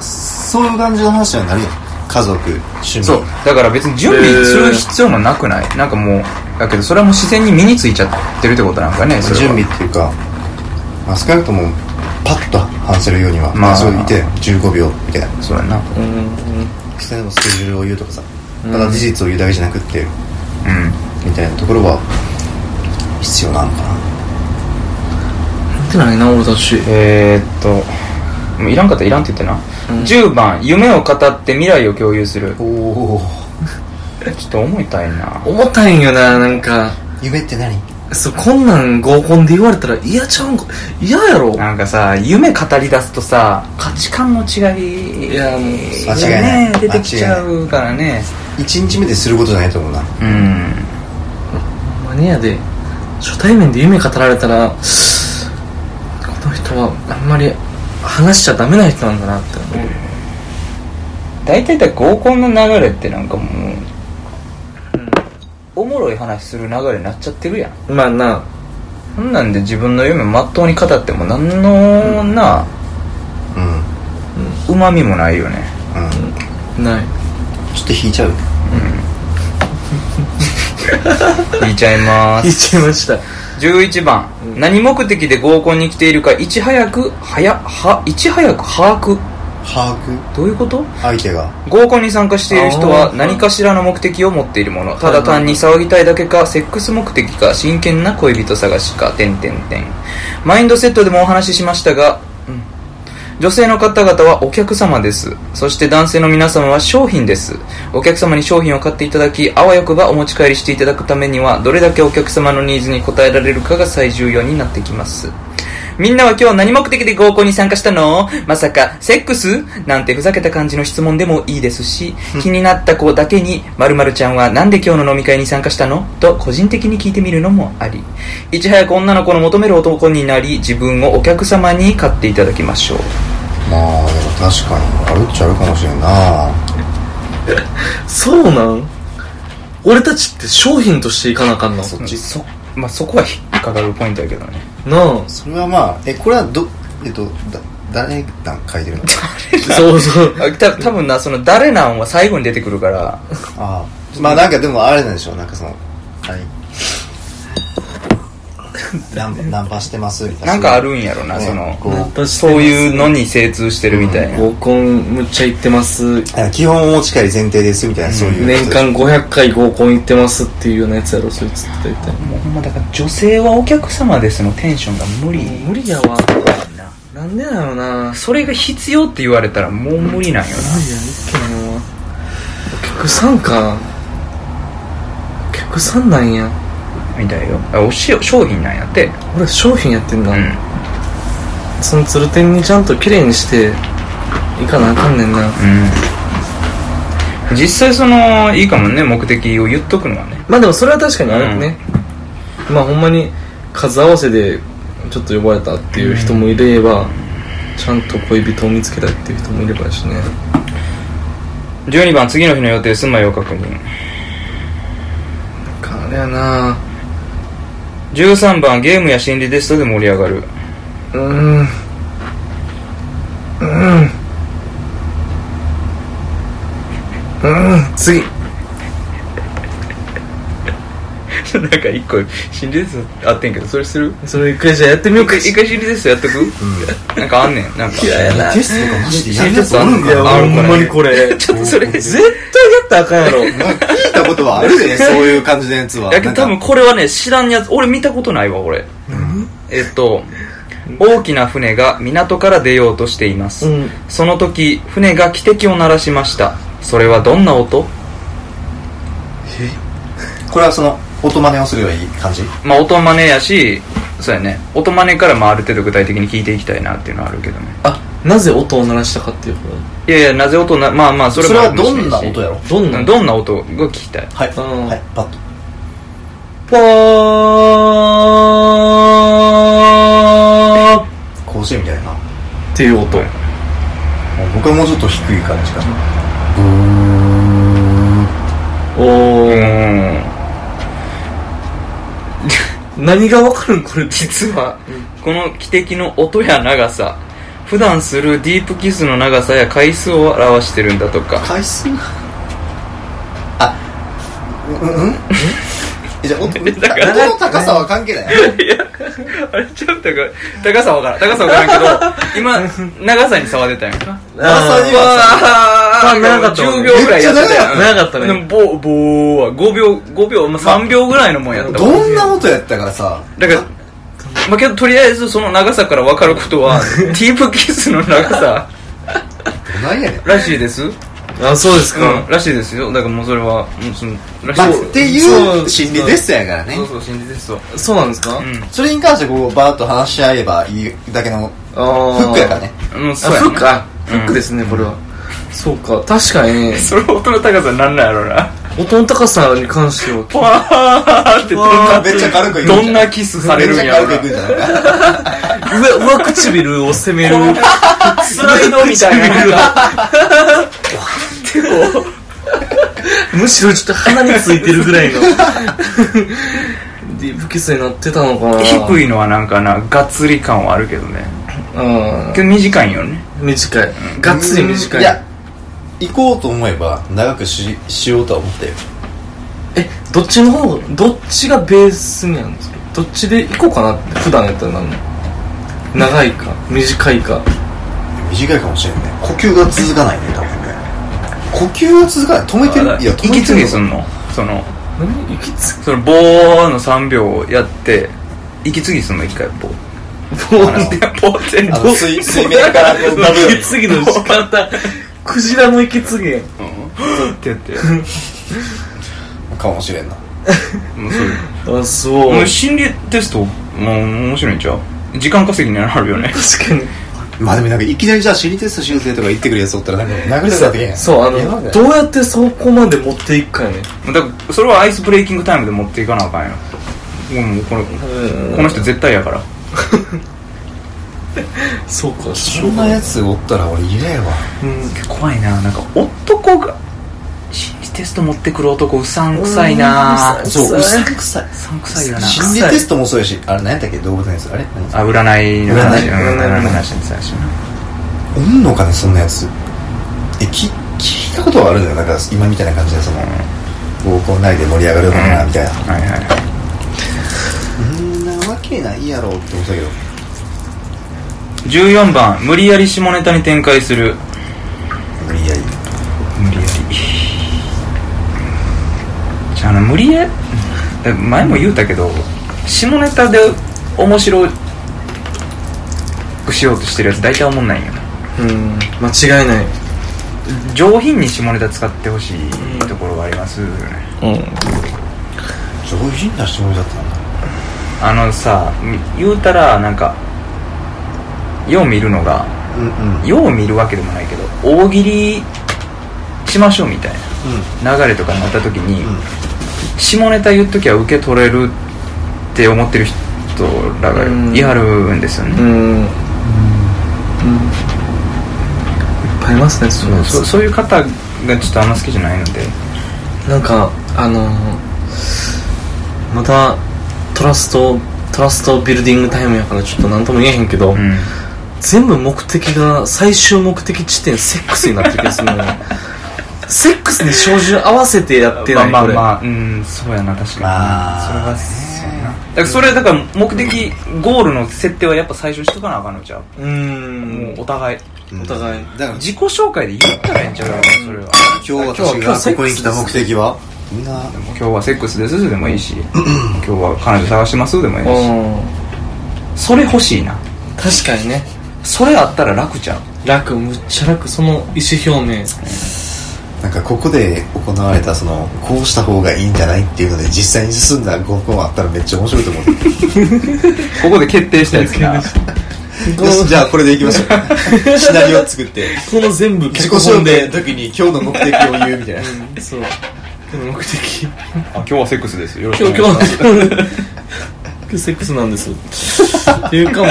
そういう感じの話にはなるよ。家族趣味。そう。だから別に準備する必要もなくない？なんかもうだけどそれはもう自然に身についちゃってるってことなんかねそれは。準備っていうか、まあ、少なくともパッと話せるようには、まあ。まあ、そう言って15秒みたいな。そうやな。うん。うん人でもスケジュールを言うとかさ。うん。ただ事実を言うだけじゃなくってうん。みたいなところは必要なのかな見てないな俺たちえー、っともういらんかったらいらんって言ってな、うん。10番夢を語って未来を共有する。おおちょっと思いたいな。重たいんよななんか。夢って何？そうこんなん合コンで言われたら嫌ちゃうんか。嫌やろ。なんかさ夢語り出すとさ価値観の違い。いやもう間違いない。ね出てきちゃうからね。1日目ですることじゃないと思うな。うん。マニアで。初対面で夢語られたらはあんまり話しちゃダメな人なんだなって思う、大体だ合コンの流れってなんかもう、おもろい話する流れになっちゃってるやん。まあな。そんなんで自分の夢まっとうに語っても何のなうん。うまみもないよね。うん。ない。ちょっと引いちゃう。(laughs) 言いちゃいま言っすちゃいました11番、うん。何目的で合コンに来ているかいち早くはやはいち早く把握。把握？どういうこと？相手が？合コンに参加している人は何かしらの目的を持っているもの。いただ単に騒ぎたいだけかセックス目的か真剣な恋人探しか点々点マインドセットでもお話ししましたが、うん女性の方々はお客様です。そして男性の皆様は商品です。お客様に商品を買っていただきあわよくばお持ち帰りしていただくためにはどれだけお客様のニーズに応えられるかが最重要になってきます。みんなは今日何目的で合コンに参加したの？まさか、セックス？なんてふざけた感じの質問でもいいですし、気になった子だけに、〇〇ちゃんはなんで今日の飲み会に参加したの？と個人的に聞いてみるのもあり。いち早く女の子の求める男になり、自分をお客様に買っていただきましょう。まあでも確かにあるっちゃあるかもしれんな。そうなん？俺たちって商品としていかなあかんの？そっち。そ、まあ、そこは引っかかるポイントやけどね。なあそれはまあえこれはどえっとだ誰が書いてるの？(laughs) そうそう。あた多分な、その誰なんは最後に出てくるから、ああまあなんかでもあれなんでしょう。なんかそのはいナンナンパしてますみたいな。なんかあるんやろな、ね。その、こう。ナンパしてます。そういうのに精通してるみたいな。合コンむっちゃ行ってます。あ基本お持ち帰り前提ですみたいな、そういう。年間500回合コン行ってますっていうようなやつやろそいつって大体。もうほんまだから女性はお客様ですのテンションが無理。無理やわな。んでなのな。それが必要って言われたらもう無理なんよな。無理や一気にもうお客さんか。お客さんなんやみたいよ。あおし商品なんやって。俺商品やってんだ、うん。そのつる点にちゃんと綺麗にしていかなあかんねんな。うん。実際そのいいかもね目的を言っとくのはね。まあでもそれは確かにあれね、まあほんまに数合わせでちょっと呼ばれたっていう人もいれば、ちゃんと恋人を見つけたいっていう人もいればやしね。12番次の日の予定住まいを確認。なんかあれやな13番ゲームや心理テストで盛り上がる。うん。うん。うーん。次。(laughs) なんか一個心理テストあってんけどそれする？それ一回じゃあやってみようか。一回心理テストやっとく、なんかあんねん。なんか。嫌やなテストとかマジでやる心理テストあんのいやかあるほんまにこれ。ちょっとそれ。絶対やったらあかんやろ。聞いたことはあるで、そういう感じのやつは。やけど多分これはね知らんやつ。俺見たことないわ俺えっと大きな船が港から出ようとしています、うん。その時船が汽笛を鳴らしました。それはどんな音？これはその、音真似をすればいい感じ？まあ音真似やしそうやね。音真似からまあある程度具体的に聞いていきたいなっていうのはあるけどね。あなぜ音を鳴らしたかっていうこいやいやなぜ音なまあまあそれそれはどんな音やろ？とどんなどんな音が聞きたい。はい。うん。はい、パッと。パー。っ甲子園みたいな。ていう音、はい僕はもうちょっと低い感じかな。ブー。おうーん何がわかるんこれ実は。この汽笛の音や長さ。普段するディープキスの長さや回数を表してるんだとか。回数？あ、うんうん？え (laughs) じゃあ、音 (laughs) の高さは関係ない。あれちょっと高さわからん。高さわからんけど今長さに差は出たんやんか。長さにはああ長かったもん10ね秒ぐらいやってたやん。長かったね。でも棒棒は5秒5秒、まあ、3秒ぐらいのもんやったわ。どんな音やったからさ、だからまあけどとりあえずその長さから分かることは (laughs) ディープキスの長さ。どないやねん。らしいですあそうですか、うん、らしいですよ。だからもうそれはもうそのらしいまあ、ですっていそうう心理テストやからね。そう。そう。心理テストそうなんですか、うん。それに関してこう、バーッと話し合えばいいだけのあー。フックやからね。うん、あそうやなフック？あフックですね、これは。そうか確かに。ね (laughs) それ音の高さなんなんやろうな。音の高さに関しては。(laughs) ポワーってどんなめっちゃ軽くいくんじゃどんなキスされるんやろうな。めっちゃ軽くいくんじゃない上上唇を攻める。スライドみたいな (laughs) なんかむしろちょっと鼻についてるぐらいの。ディープキスになってたのかな。低いのはなんかながっつり感はあるけどね。うん。けど短いんよね。短い。がっつり短い。いや、行こうと思えば長くししようとは思ったよ。えどっちの方どっちがベースにあるんですか？どっちで行こうかなって普段やったらなんの？長いか短いか。短いかもしれんね。呼吸が続かないね、多分ね。呼吸が続かない。止めてる？いや、止め息継てるのぎすんの？その何？息つその棒の3秒やって息継ぎすんの？一回棒。棒？あの棒って水水面から息継ぎの仕方。クジラの息継ぎ。やん。うん。ってやって。かもしれんな。もうそう。あそう。もう心理テストもう面白いんちゃう？時間稼ぎになるよね。確かにまあでもなんかいきなりじゃあ心理テストしようぜとか言ってくるやつおったらなんか殴りたくなってけへん。そうあのどうやってそこまで持っていくかやね。だからそれはアイスブレイキングタイムで持っていかなあかんよ。もうこのこの人絶対やから。(laughs) そうか。そんなやつおったら俺嫌やわ。うん。怖いな。なんか男がテスト持ってくる男うさんくさいな。うん。そう。う。さんくさい。うさんくさいよな。心理テストもそうやしあれ何やったっけ？動物のやつ。あれ何あ占いの話。占い。の占いの話。に最初なおんのかねそんなやつ。えき聞いたことはあるのよ。なんか今みたいな感じでその合コン内で盛り上がるのかなみたいな。はいはいはい。そんなわけないやろって思ったけど。14番無理やり下ネタに展開する無理やり無理やりじゃああの無理やえ前も言うたけど下ネタで面白くしようとしてるやつ大体思んないんよ。うん間違いない。上品に下ネタ使ってほしいところがありますよね。うん。上品な下ネタってなんだ？あのさみ言うたらなんかよう見るのがうんうん。よう見るわけでもないけど大喜利しましょうみたいな流れとかになった時に、うん下ネタ言っときゃ受け取れるって思ってる人らがいはるんですよね、うん。うん。いっぱいいますねそうそそういう方がちょっとあんま好きじゃないので。なんかあのまたトラストトラストビルディングタイムやからちょっと何とも言えへんけど、うん。全部目的が最終目的地点セックスになってる気がするのよ (laughs) セックスに照準合わせてやってないまあまあまあうんそうやな確かに、まあそれはそうやな。だからそれだから目的ゴールの設定はやっぱ最初しとかなあかんのちゃう、うーもうんお互い。うん。お互い。だから自己紹介で言ったらええんちゃうかなそれは。今日私がここに来た目的はみんな今日はセックスです。でもいいし今日は彼女探してます。でもいいし。うん。それ欲しいな。確かにね。それあったら楽ちゃう？楽むっちゃ楽。その意思表明なんかここで行われたそのこうした方がいいんじゃないっていうので実際に進んだ合コンあったらめっちゃ面白いと思う。(laughs) ここで決定したやつな。よしじゃあこれでいきましょうシナリオ作って。この全部自己紹介の時に今日の目的を言うみたいな。うんそう。今日の目的。あ今日はセックスです。よろしく今お願いします。日今日今日セックスなんです。っていうかも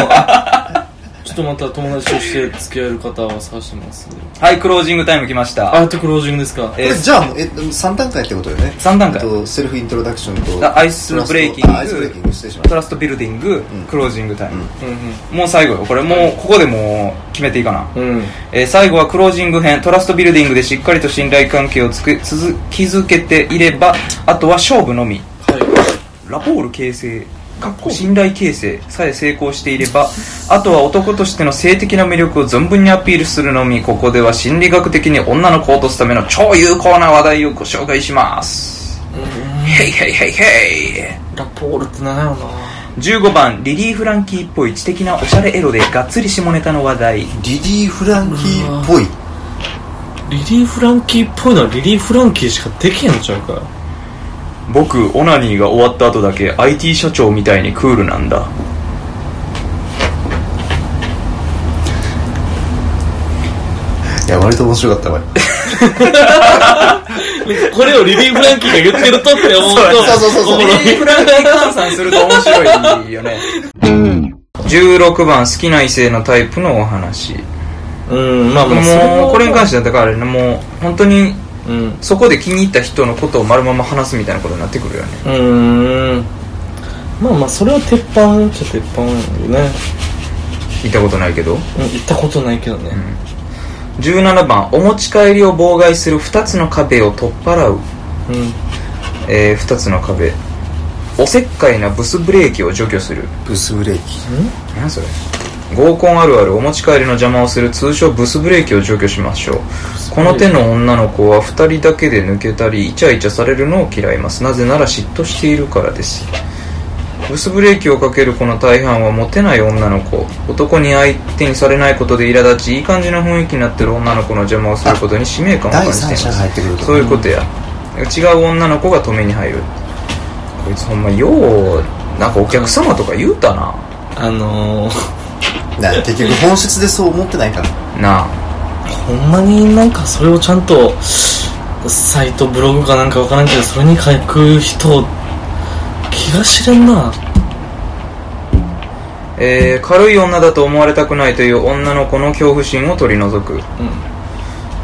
っとまた友達として付き合える方を探してます。はいクロージングタイム来ました。ああとクロージングですか？これじゃあえ3段階ってことよね。三段階。えっとセルフイントロダクションとあアイスブレイキング。あアイスブレイキング失礼しましトラストビルディング、クロージングタイム、うんもう最後よこれもうここでもう決めていいかな、うん。うんえー最後はクロージング編。トラストビルディングでしっかりと信頼関係をつく続築けていればあとは勝負のみ。はい。ラポール形成信頼形成さえ成功していればあとは男としての性的な魅力を存分にアピールするのみここでは心理学的に女の子を落とすための超有効な話題をご紹介します。ヘイヘイヘイヘイ。ラポールって何やろな。15番リリー・フランキーっぽい知的なおしゃれエロでがっつり下ネタの話題。リリー・フランキーっぽい。リリー・フランキーっぽいのはリリー・フランキーしかできへんのちゃうか僕オナニーが終わった後だけ IT 社長みたいにクールなんだ。いや割と面白かったわ (laughs) これをリリー・フランキーが言ってるとって思うと (laughs) そうそうそうそうリリー・フランキー換算すると面白いよね。16番好きな異性のタイプのお話。うんまあもうこれに関してはだからあれねもう本当にうん。そこで気に入った人のことを丸まま話すみたいなことになってくるよね。うーん。まあまあそれは鉄板っちゃ鉄板よね。聞いたことないけど。うん行ったことないけどね。17番お持ち帰りを妨害する2つの壁を取っ払う、うん。え2つの壁。おせっかいなブスブレーキを除去する。ブスブレーキ。何それ。合コンあるあるお持ち帰りの邪魔をする。通称ブスブレーキを除去しましょうこの手の女の子は2人だけで抜けたりイチャイチャされるのを嫌います。なぜなら嫉妬しているからです。ブスブレーキをかける子の大半はモテない女の子。男に相手にされないことで苛立ちいい感じの雰囲気になってる女の子の邪魔をすることに使命感を感第じてい三者がます。入ってくるとそういうことや。違う女の子が止めに入る。こいつほんまようなんかお客様とか言うたな。あのー、結局本質でそう思ってないから。なあほんまになんかそれをちゃんとサイトブログかなんかわからんけどそれに書く人気が知れんな。えー、軽い女だと思われたくないという女の子の恐怖心を取り除く。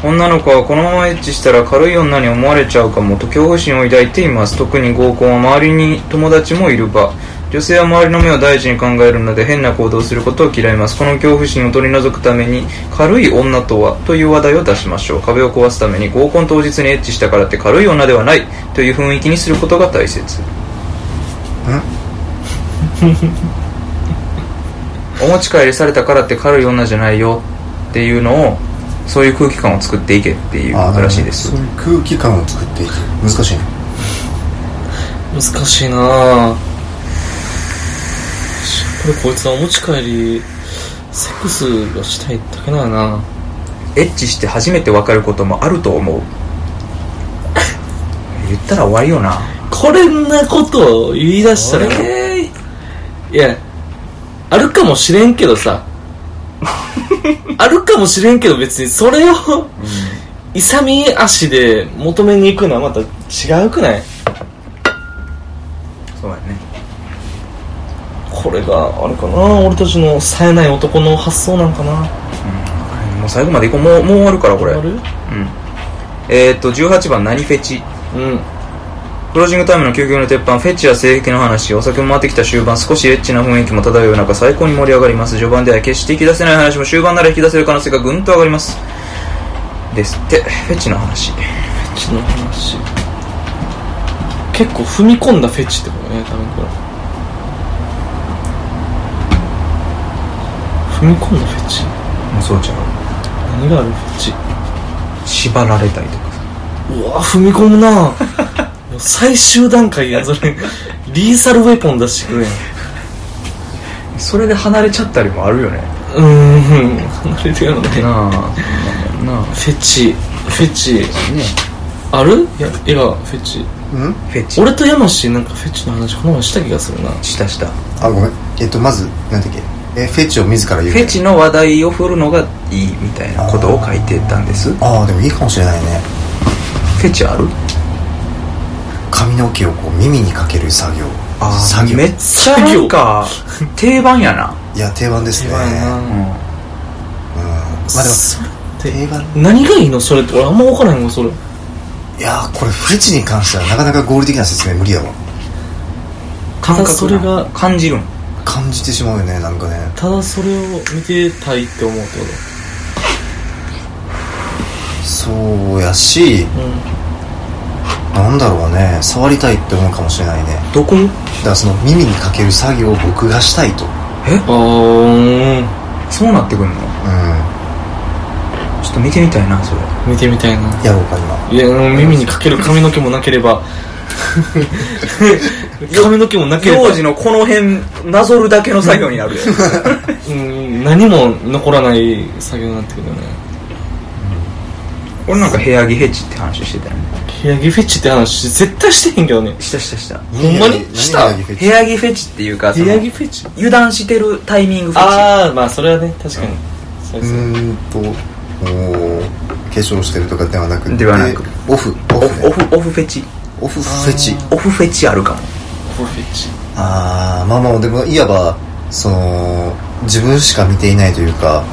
女の子はこのままエッチしたら軽い女に思われちゃうかもと恐怖心を抱いています。特に合コンは周りに友達もいる場女性は周りの目を第一に考えるので変な行動をすることを嫌います。この恐怖心を取り除くために軽い女とはという話題を出しましょう。壁を壊すために合コン当日にエッチしたからって軽い女ではないという雰囲気にすることが大切。(laughs) お持ち帰りされたからって軽い女じゃないよ。っていうのをそういう空気感を作っていけっていうことらしいです。そういう空気感を作っていく難しいね。難しいなぁこれこいつはお持ち帰りセックスがしたいだけなんやな。エッチして初めて分かることもあると思う。言ったら終わりよな。これんなことを言い出したら。こいやあるかもしれんけどさ。(laughs) あるかもしれんけど別に。それを勇み足で求めに行くのはまた違うくないそうやねこれがあれかな。俺たちの冴えない男の発想なんかな。もう最後までいこう。もうもう終わるからこれ。うん。えー、っと18番何フェチ？うん。クロージングタイムの究極の鉄板フェチや性癖の話お酒も回ってきた終盤少しエッチな雰囲気も漂う中最高に盛り上がります。序盤では決して引き出せない話も終盤なら引き出せる可能性がぐんと上がります。ですって。フェチの話。フェチの話。結構踏み込んだフェチってことね多分これ踏み込んだフェチ？もうそうちゃう。何があるフェチ？縛られたりとかさ。うわ踏み込むな。(laughs) 最終段階やんそれリーサルウェポン出してくるやん。それで離れちゃったりもあるよね。うーん。離れてるよね。なあなあフェチ。フェチ。ね。ある？いやフェチ。うん？フェチ。俺と山氏なんかフェチの話この前した気がするな。したした。あごめん。えっとまずなんだっけ？えフェチを自ら言う。フェチの話題を振るのがいいみたいなことを書いてたんです。ああでもいいかもしれないね。フェチある？髪の毛をこう耳にかける作業。作業。めっちゃなんか定番やな。いや定番ですね。定番やな。うん。うんまあでも定番。何がいいの？それって俺あんま分からへんわそれ。いやーこれフェチに関してはなかなか合理的な説明無理だわ。ただそれが感じるん感じてしまうよねなんかね。ただそれを見てたいって思うってこそうやしとなんだろうね。触りたいって思うかもしれないね。どこだからその耳にかける作業を僕がしたいと。え？あー。そうなってくるの？うちょっと見てみたいなそれ。見てみたいな。んやろうか今。いやうん耳にかける髪の毛もなければ (laughs) 髪の毛もなければ。幼児のこの辺なぞるだけの作業になるよ。うん。何も残らない作業になってくるよね。俺なんか部屋着フェチって話してたよね。部屋着フェチって話絶対してへんけどね。したしたした。ほんまに？何した？何がフェチ。部屋着フェチっていうかそ部の屋着フェチ？油断してるタイミングフェチ。ああまあそれはね確かに。そううですね。ーんとおー化粧してるとかではなくてではなく。オフ。オオフね。フオフオフフェチ。オフフェチ。オフフェチあるかもああまあまあでもいわばその自分しか見ていないというか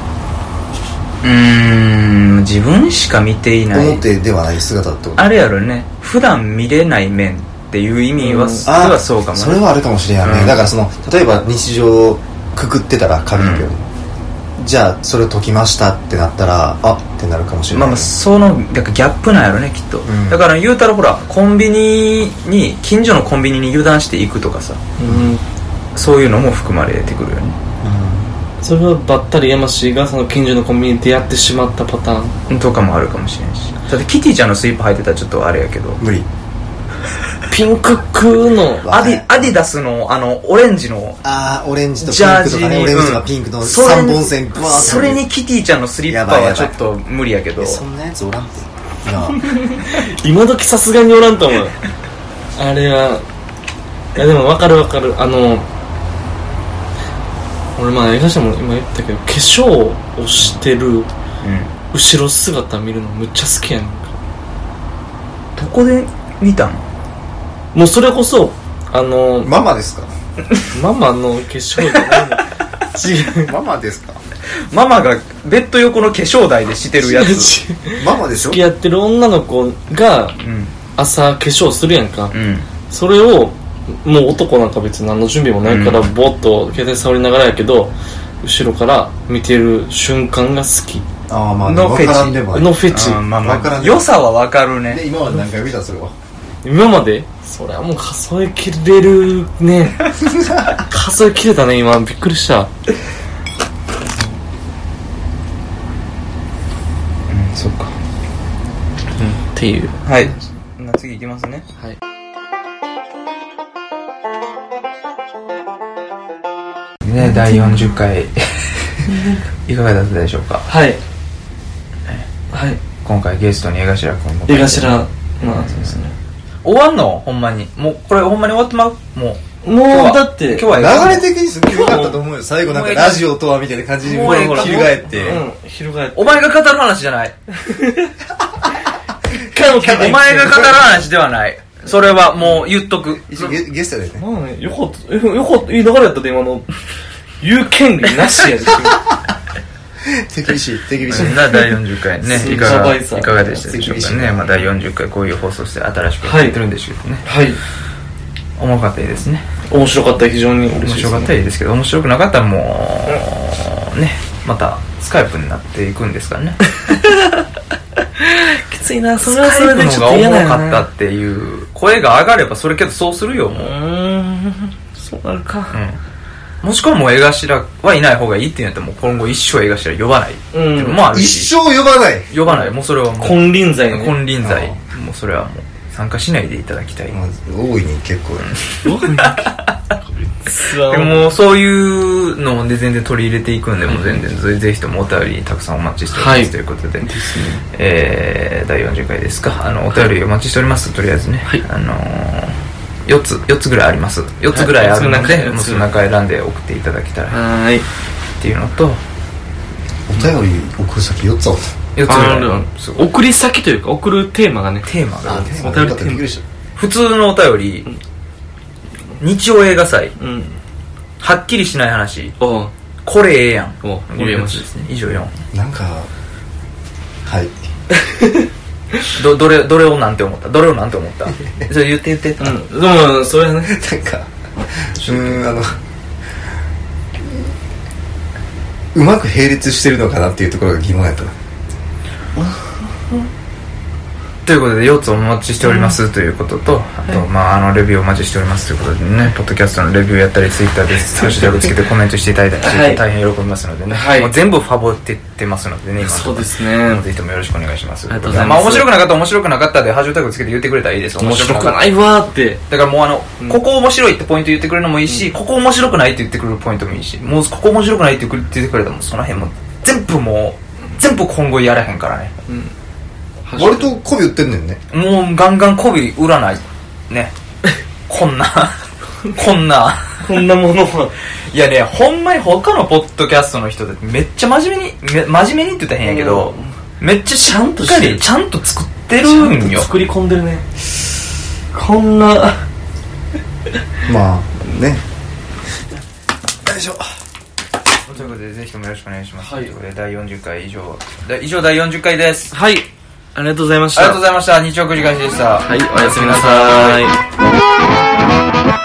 うーん自分しか見ていない。表ではない姿ってこと？あれやろね。普段見れない面っていう意味は、うん。ではそうかもね。それはあるかもしれないね、うん。だからその例えば日常くくってたら髪の毛を、じゃあそれを解きましたってなったらあってなるかもしれない、まあまあそのギャップなんやろねきっと、ん。だから言うたらほらコンビニに近所のコンビニに油断していくとかさ。うん。そういうのも含まれてくるよね。それはばったり山氏がその近所のコンビニで出会ってしまったパターン。とかもあるかもしれんし。だってキティちゃんのスイープ履いてたらちょっとあれやけど。無理ピンククのアディアディダスのあのオレンジの。ああオレンジとピジャーンクとかね。ジに。オレンジとかピンクのそれに3本線ブワーそれにキティちゃんのスリッパはちょっと無理やけど。えそんなやつおらんて。(laughs) 今時さすがにおらんと思う。あれは。いやでも分かる分かる。あの俺まあ映画しても今言ったけど化粧をしてるうん。後ろ姿見るのむっちゃ好きやねんか。どこで見たのもうそれこそあのママですか？ママの化粧じゃないの違うママですか？ママがベッド横の化粧台でしてるやつ。(laughs) ママでしょ？付き合ってる女の子がうん。朝化粧するやんか、うん。それをもう男なんか別に何の準備もないから、うん。ぼーっと携帯触りながらやけど後ろから見てる瞬間が好き。ああまあのフェチ。分からんでもない。のフェチ。あーまあまあ。わからんね良さはわかるでね今まで何回見たそれは？今まで？それはもう数えきれるね。(laughs) 数えきれたね今。びっくりした。うんそっか。っていう。はい。な次いきますね。はい。ね第40回。(laughs) いかがだったでしょうか？はい。はい。今回ゲストに江頭君も。江頭。まあそうですね終わんの？ほんまに。もうこれほんまに終わってまう？もう。もう今日は。だって今日は流れ的にすごい良かったと思うよ。最後なんかラジオとはみたいな感じにもう翻って。うん翻って。お前が語る話じゃない。(laughs) お前が語る話ではない。それはもう言っとく。一応ゲゲストだよね。まあねよかった。よよかった。いい流れやったで今の。言う権利なしやで (laughs) 手厳しい。手厳しい第40回ね (laughs) いかがいかがでしたでしょうかね、まあ、第40回こういう放送して新しくやってるんですけどね、はい。おもろかったですね。面白かった非常に面白かったらいいですけど面白くなかったらもうねまたスカイプになっていくんですからね。(laughs) きついな。そスれはそれでちょっと嫌だよな。かったっていう声が上がればそれけどそうするよもう、そうなるか。うん、もしくはもう江頭はいない方がいいって言うんやったらもう今後一生江頭呼ばない。っていうのもある一し、生呼ばない。呼ばない。もうそれはもう。金輪際ね。金輪際。もうそれはもう参加しないでいただきたい、まあ大いに結構。(laughs) でもそういうので全然取り入れていくんで、もう全然ぜぜひともお便りたくさんお待ちしております、はいということで、えー、第40回ですか。あのお便りお待ちしております。とりあえずね、はい。あのー、4つ4つぐらいあります。4つぐらいあるので、はい。もうその中選んで送っていただけたらっはーいていうのとお便り送る先4つあっ4つ送り先というか送るテーマがね。テーマがお便りよかったびっくりし普通のお便り、日曜映画祭。うん。はっきりしない話。これええやん。おうこれやつですね。以上4たなんかはい (laughs) どどれどれをなんて思った？どれをなんて思った？(laughs) それ言って言って、うん。でもそれはね。なんかうーんあのうまく並列してるのかなっていうところが疑問やった。なということで4つお待ちしておりますということと、あと、まあ、あの、レビューお待ちしておりますということでね、ポッドキャストのレビューやったり、ツイッターで (laughs) ハッシュタグつけてコメントしていただいたり、はい。大変喜びますのでね、はい。もう全部ファボってってますのでね、今そうですね。ぜひともよろしくお願いします。ありがとうございます。まあ、面白くなかったら面白くなかったで、ハッシュタグつけて言ってくれたらいいです。面白くないわーって。だからもうあの、うん。ここ面白いってポイント言ってくれるのもいいし、ここ面白くないって言ってくれるポイントもいいし、もうここ面白くないって言ってくれたらもうその辺も全部もう、全部今後やらへんからね。割と媚び売ってんねんねもうガンガン媚び売らない。ね。(laughs) こんな、(laughs) こんな。こんなものは (laughs) いやね、ほんまに他のポッドキャストの人ってめっちゃ真面目に、め真面目にって言ったら変やけど、めっちゃちゃんとしっかり、ちゃんと作ってるちゃんよ。作り込んでるねこんなまあねよいしょということで、ぜひともよろしくお願いします。はいということで、第40回以上、だ以上第40回です。はいありがとうございましたありがとうございました。日曜9時開始でした。はいおやすみなさい